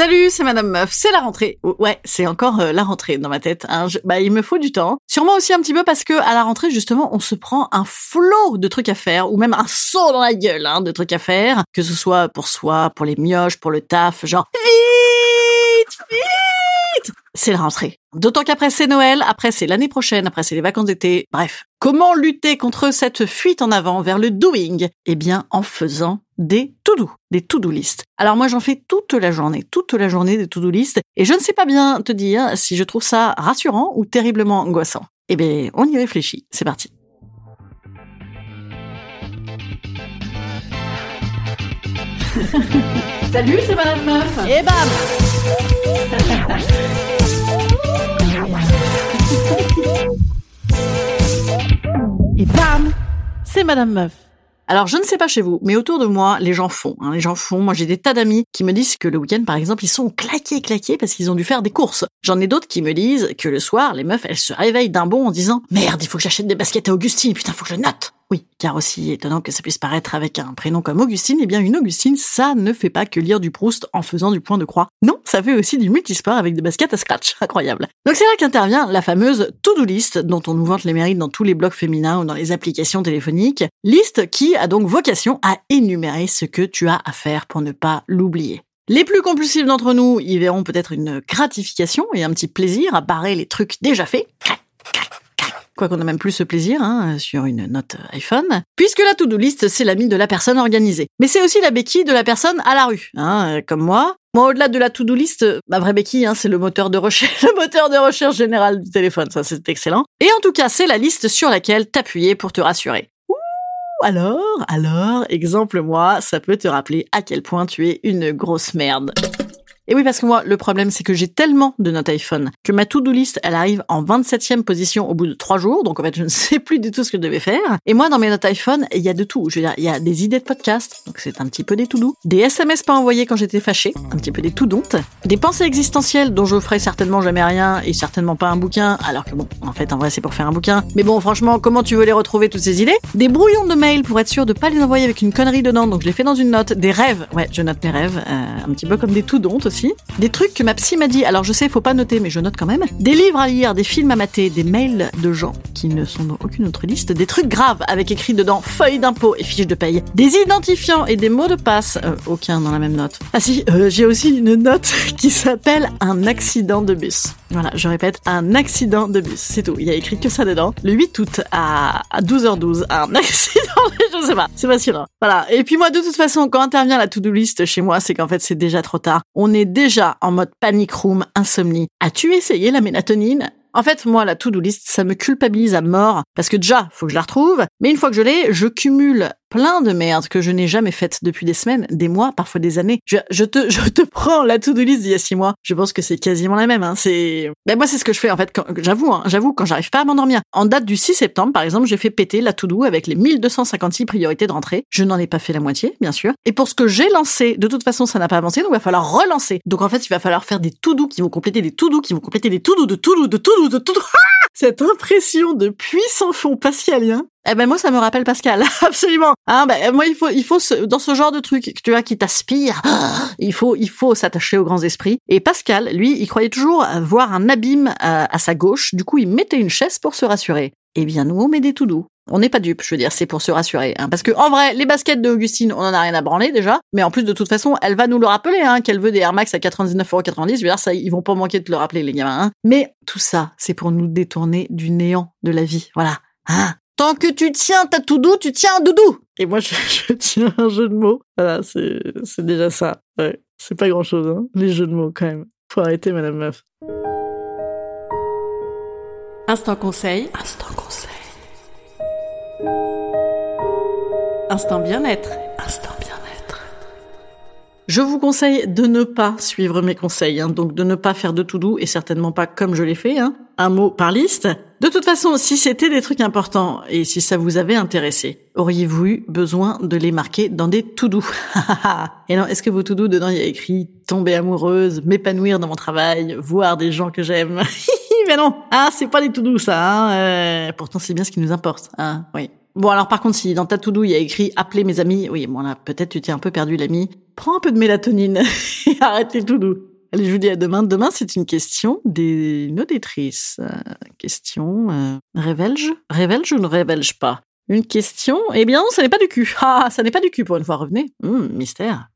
Salut, c'est Madame Meuf, c'est la rentrée. Ouais, c'est encore euh, la rentrée dans ma tête. Hein. Bah, il me faut du temps. Sûrement aussi un petit peu parce que à la rentrée, justement, on se prend un flot de trucs à faire, ou même un saut dans la gueule hein, de trucs à faire, que ce soit pour soi, pour les mioches, pour le taf, genre vite, vite. C'est la rentrée. D'autant qu'après c'est Noël, après c'est l'année prochaine, après c'est les vacances d'été. Bref, comment lutter contre cette fuite en avant vers le doing? Eh bien, en faisant des to-do, des to-do list. Alors moi, j'en fais toute la journée, toute la journée des to-do list, et je ne sais pas bien te dire si je trouve ça rassurant ou terriblement angoissant. Eh bien, on y réfléchit. C'est parti. Salut, c'est Madame Meuf. Et bam C'est Madame Meuf. Alors, je ne sais pas chez vous, mais autour de moi, les gens font. hein, les gens font. Moi, j'ai des tas d'amis qui me disent que le week-end, par exemple, ils sont claqués, claqués parce qu'ils ont dû faire des courses. J'en ai d'autres qui me disent que le soir, les meufs, elles se réveillent d'un bond en disant « Merde, il faut que j'achète des baskets à Augustine, putain, faut que je note !» Oui, car aussi étonnant que ça puisse paraître avec un prénom comme Augustine, eh bien une Augustine, ça ne fait pas que lire du Proust en faisant du point de croix. Non, ça fait aussi du multisport avec des baskets à scratch. Incroyable. Donc c'est là qu'intervient la fameuse to-do list dont on nous vante les mérites dans tous les blogs féminins ou dans les applications téléphoniques. Liste qui a donc vocation à énumérer ce que tu as à faire pour ne pas l'oublier. Les plus compulsifs d'entre nous y verront peut-être une gratification et un petit plaisir à barrer les trucs déjà faits. Quoi qu'on a même plus ce plaisir hein, sur une note iPhone, puisque la to-do list, c'est l'ami de la personne organisée. Mais c'est aussi la béquille de la personne à la rue, hein, euh, comme moi. Moi, au-delà de la to-do list, ma vraie béquille, hein, c'est le moteur de recherche, le moteur de recherche général du téléphone. Ça, c'est excellent. Et en tout cas, c'est la liste sur laquelle t'appuyer pour te rassurer. Ouh, alors, alors, exemple moi, ça peut te rappeler à quel point tu es une grosse merde. Et oui, parce que moi, le problème, c'est que j'ai tellement de notes iPhone que ma to-do list, elle arrive en 27e position au bout de trois jours. Donc, en fait, je ne sais plus du tout ce que je devais faire. Et moi, dans mes notes iPhone, il y a de tout. Je veux dire, il y a des idées de podcast. Donc, c'est un petit peu des to-do. Des SMS pas envoyés quand j'étais fâchée. Un petit peu des to-don't. Des pensées existentielles dont je ferai certainement jamais rien et certainement pas un bouquin. Alors que bon, en fait, en vrai, c'est pour faire un bouquin. Mais bon, franchement, comment tu veux les retrouver, toutes ces idées? Des brouillons de mails pour être sûr de pas les envoyer avec une connerie dedans. Donc, je les fais dans une note. Des rêves. Ouais, je note mes rêves. Euh, un petit peu comme des to-don't aussi. Des trucs que ma psy m'a dit. Alors, je sais, faut pas noter, mais je note quand même. Des livres à lire, des films à mater, des mails de gens qui ne sont dans aucune autre liste. Des trucs graves avec écrit dedans feuilles d'impôt et fiches de paye. Des identifiants et des mots de passe. Euh, aucun dans la même note. Ah si, euh, j'ai aussi une note qui s'appelle un accident de bus. Voilà, je répète, un accident de bus. C'est tout. Il y a écrit que ça dedans. Le 8 août à, à 12h12, un accident, je sais pas. C'est pas sûr. hein. Voilà. Et puis moi, de toute façon, quand intervient la to-do list chez moi, c'est qu'en fait, c'est déjà trop tard. On est déjà en mode panic room, insomnie. As-tu essayé la mélatonine? En fait, moi, la to-do list, ça me culpabilise à mort, parce que déjà, faut que je la retrouve, mais une fois que je l'ai, je cumule plein de merde que je n'ai jamais faites depuis des semaines, des mois, parfois des années. Je, te, je te prends la to-do list d'il y a six mois. Je pense que c'est quasiment la même. Hein. C'est, ben moi, c'est ce que je fais en fait. J'avoue, hein, j'avoue, quand j'arrive pas à m'endormir. En date du 6 septembre, par exemple, j'ai fait péter la to-do avec les 1256 priorités de rentrée. Je n'en ai pas fait la moitié, bien sûr. Et pour ce que j'ai lancé, de toute façon, ça n'a pas avancé, donc il va falloir relancer. Donc en fait, il va falloir faire des to-do qui vont compléter des to-do qui vont compléter des to-do de to-do de to-do de to-do. Cette impression de puissant fond pascalien. Eh ben moi ça me rappelle Pascal, absolument. Hein, ben moi il faut il faut ce- dans ce genre de truc tu vois qui t'aspire, il faut il faut s'attacher aux grands esprits. Et Pascal, lui, il croyait toujours voir un abîme à, à sa gauche. Du coup, il mettait une chaise pour se rassurer. Eh bien, nous, on met des tout doux. On n'est pas dupes, je veux dire, c'est pour se rassurer. Hein. parce que en vrai, les baskets de Augustine, on en a rien à branler déjà. Mais en plus, de toute façon, elle va nous le rappeler, hein, qu'elle veut des Air Max à 99,90€. Je veux dire, ça, ils vont pas manquer de le rappeler, les gamins. Hein. Mais tout ça, c'est pour nous détourner du néant de la vie. Voilà. Hein Tant que tu tiens ta tout doux, tu tiens un doudou. Et moi, je, tiens un jeu de mots. Voilà, c'est, c'est déjà ça. Ouais. C'est pas grand chose, hein, les jeux de mots quand même. Faut arrêter, madame meuf. Instant conseil. Instant conseil. Instant bien-être. Instant bien-être. Je vous conseille de ne pas suivre mes conseils, hein, donc de ne pas faire de tout doux et certainement pas comme je l'ai fait, hein, un mot par liste. De toute façon, si c'était des trucs importants et si ça vous avait intéressé, auriez-vous eu besoin de les marquer dans des tout doux Et non, est-ce que vos tout doux dedans il y a écrit tomber amoureuse, m'épanouir dans mon travail, voir des gens que j'aime Mais non, ah c'est pas des tout doux ça. Hein euh, pourtant c'est bien ce qui nous importe. Hein oui. Bon, alors par contre, si dans ta to il y a écrit appeler mes amis, oui, bon là, peut-être tu t'es un peu perdu l'ami. Prends un peu de mélatonine et arrête les to Allez, je vous dis à demain. Demain, c'est une question des auditrices. Euh, question, euh, révèle-je Révèle-je ou ne révèle-je pas? Une question Eh bien, ça n'est pas du cul. Ah, ça n'est pas du cul pour une fois. Revenez. Hum, mystère.